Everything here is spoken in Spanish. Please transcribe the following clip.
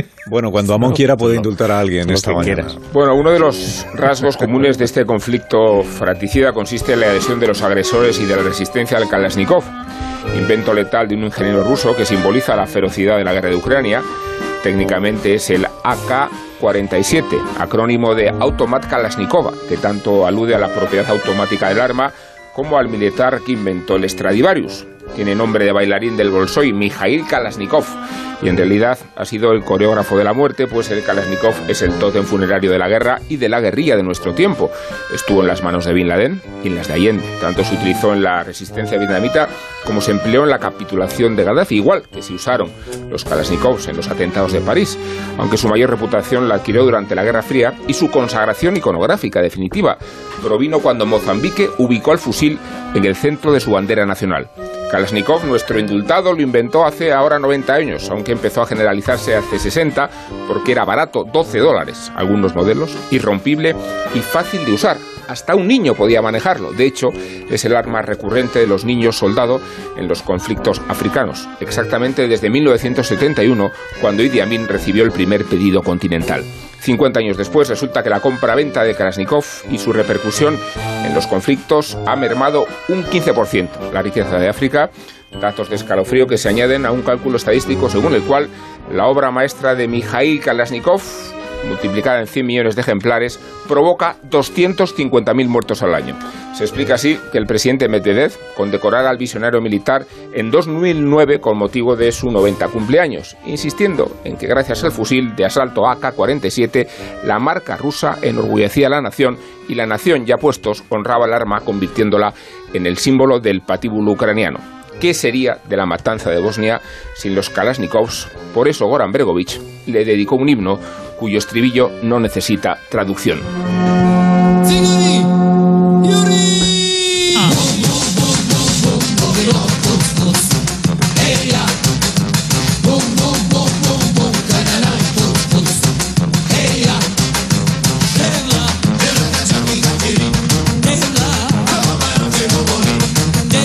Bueno, cuando Amón quiera puede indultar a alguien esta mañana. Bueno, uno de los rasgos comunes de este conflicto fratricida consiste en la adhesión de los agresores y de la resistencia al Kalashnikov, invento letal de un ingeniero ruso que simboliza la ferocidad de la guerra de Ucrania. Técnicamente es el AK-47, acrónimo de Automat Kalashnikova, que tanto alude a la propiedad automática del arma como al militar que inventó el Stradivarius. Tiene nombre de bailarín del Bolshoi, Mikhail Kalashnikov y en realidad ha sido el coreógrafo de la muerte, pues el Kalashnikov es el tótem funerario de la guerra y de la guerrilla de nuestro tiempo. Estuvo en las manos de Bin Laden y en las de Allende. Tanto se utilizó en la resistencia vietnamita como se empleó en la capitulación de Gaddafi, igual que se usaron los Kalashnikovs en los atentados de París, aunque su mayor reputación la adquirió durante la Guerra Fría y su consagración iconográfica definitiva provino cuando Mozambique ubicó el fusil en el centro de su bandera nacional. Kalashnikov, nuestro indultado, lo inventó hace ahora 90 años, aunque empezó a generalizarse hace 60 porque era barato, 12 dólares, algunos modelos, irrompible y fácil de usar. Hasta un niño podía manejarlo. De hecho, es el arma recurrente de los niños soldado en los conflictos africanos, exactamente desde 1971, cuando Idi Amin recibió el primer pedido continental. 50 años después resulta que la compra-venta de Kalashnikov y su repercusión en los conflictos ha mermado un 15% la riqueza de África, datos de escalofrío que se añaden a un cálculo estadístico según el cual la obra maestra de Mikhail Kalashnikov multiplicada en 100 millones de ejemplares, provoca 250.000 muertos al año. Se explica así que el presidente Medvedev condecorara al visionario militar en 2009 con motivo de su 90 cumpleaños, insistiendo en que gracias al fusil de asalto AK-47 la marca rusa enorgullecía a la nación y la nación ya puestos honraba el arma convirtiéndola en el símbolo del patíbulo ucraniano. ¿Qué sería de la matanza de Bosnia sin los Kalashnikovs? Por eso Goran Bregovic le dedicó un himno cuyo estribillo no necesita traducción.